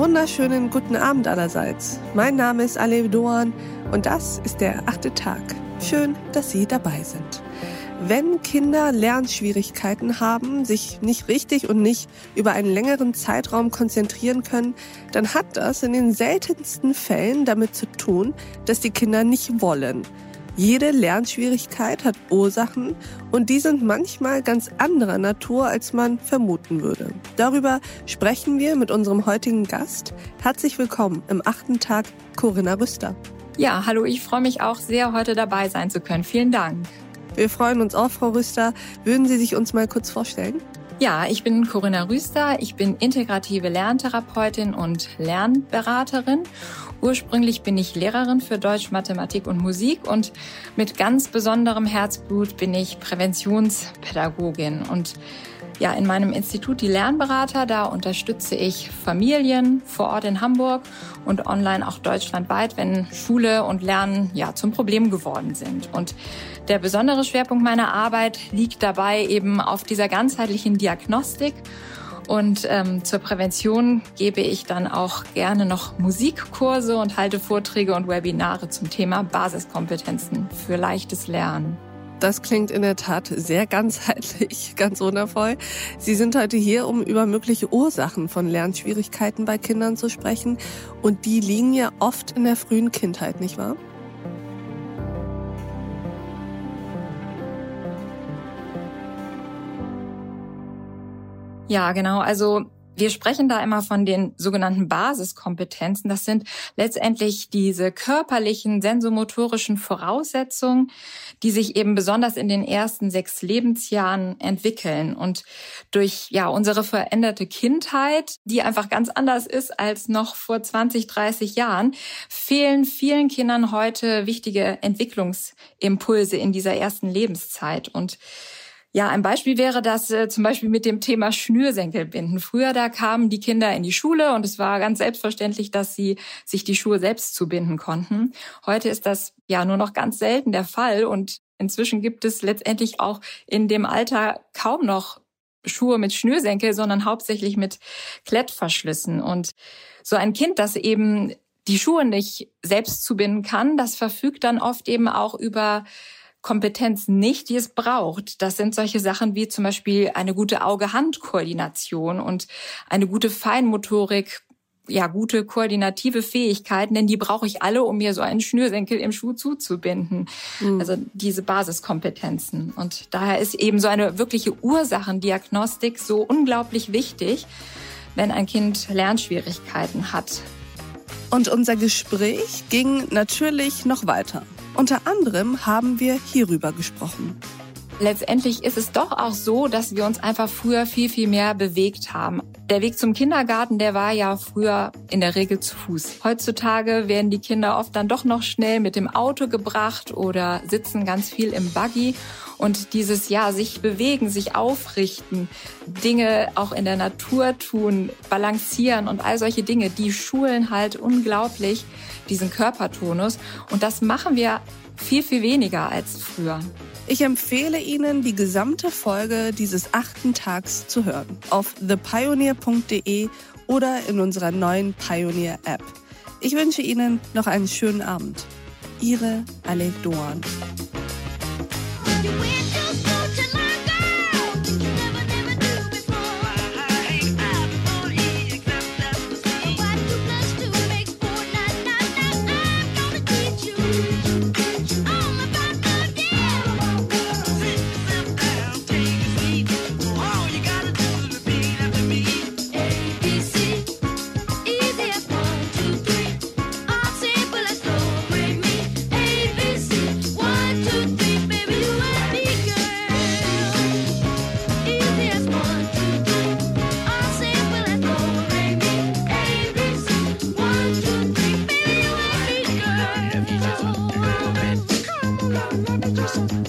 wunderschönen guten Abend allerseits. Mein Name ist Alev Doan und das ist der achte Tag. Schön, dass Sie dabei sind. Wenn Kinder Lernschwierigkeiten haben, sich nicht richtig und nicht über einen längeren Zeitraum konzentrieren können, dann hat das in den seltensten Fällen damit zu tun, dass die Kinder nicht wollen. Jede Lernschwierigkeit hat Ursachen und die sind manchmal ganz anderer Natur, als man vermuten würde. Darüber sprechen wir mit unserem heutigen Gast. Herzlich willkommen im achten Tag, Corinna Rüster. Ja, hallo, ich freue mich auch sehr, heute dabei sein zu können. Vielen Dank. Wir freuen uns auch, Frau Rüster. Würden Sie sich uns mal kurz vorstellen? Ja, ich bin Corinna Rüster. Ich bin integrative Lerntherapeutin und Lernberaterin. Ursprünglich bin ich Lehrerin für Deutsch, Mathematik und Musik und mit ganz besonderem Herzblut bin ich Präventionspädagogin und ja, in meinem Institut die Lernberater, da unterstütze ich Familien vor Ort in Hamburg und online auch deutschlandweit, wenn Schule und Lernen ja zum Problem geworden sind. Und der besondere Schwerpunkt meiner Arbeit liegt dabei eben auf dieser ganzheitlichen Diagnostik. Und ähm, zur Prävention gebe ich dann auch gerne noch Musikkurse und halte Vorträge und Webinare zum Thema Basiskompetenzen für leichtes Lernen. Das klingt in der Tat sehr ganzheitlich, ganz wundervoll. Sie sind heute hier, um über mögliche Ursachen von Lernschwierigkeiten bei Kindern zu sprechen. Und die liegen ja oft in der frühen Kindheit, nicht wahr? Ja, genau. Also wir sprechen da immer von den sogenannten Basiskompetenzen. Das sind letztendlich diese körperlichen, sensomotorischen Voraussetzungen, die sich eben besonders in den ersten sechs Lebensjahren entwickeln. Und durch ja unsere veränderte Kindheit, die einfach ganz anders ist als noch vor 20, 30 Jahren, fehlen vielen Kindern heute wichtige Entwicklungsimpulse in dieser ersten Lebenszeit. Und ja, ein Beispiel wäre das äh, zum Beispiel mit dem Thema Schnürsenkelbinden. Früher, da kamen die Kinder in die Schule und es war ganz selbstverständlich, dass sie sich die Schuhe selbst zubinden konnten. Heute ist das ja nur noch ganz selten der Fall und inzwischen gibt es letztendlich auch in dem Alter kaum noch Schuhe mit Schnürsenkel, sondern hauptsächlich mit Klettverschlüssen. Und so ein Kind, das eben die Schuhe nicht selbst zubinden kann, das verfügt dann oft eben auch über Kompetenz nicht, die es braucht. Das sind solche Sachen wie zum Beispiel eine gute Auge-Hand-Koordination und eine gute Feinmotorik, ja, gute koordinative Fähigkeiten, denn die brauche ich alle, um mir so einen Schnürsenkel im Schuh zuzubinden. Mhm. Also diese Basiskompetenzen. Und daher ist eben so eine wirkliche Ursachendiagnostik so unglaublich wichtig, wenn ein Kind Lernschwierigkeiten hat. Und unser Gespräch ging natürlich noch weiter. Unter anderem haben wir hierüber gesprochen. Letztendlich ist es doch auch so, dass wir uns einfach früher viel, viel mehr bewegt haben. Der Weg zum Kindergarten, der war ja früher in der Regel zu Fuß. Heutzutage werden die Kinder oft dann doch noch schnell mit dem Auto gebracht oder sitzen ganz viel im Buggy. Und dieses ja, sich bewegen, sich aufrichten, Dinge auch in der Natur tun, balancieren und all solche Dinge, die schulen halt unglaublich diesen Körpertonus. Und das machen wir viel, viel weniger als früher. Ich empfehle Ihnen, die gesamte Folge dieses achten Tags zu hören. Auf thepioneer.de oder in unserer neuen Pioneer App. Ich wünsche Ihnen noch einen schönen Abend. Ihre Alec Doan. Thank.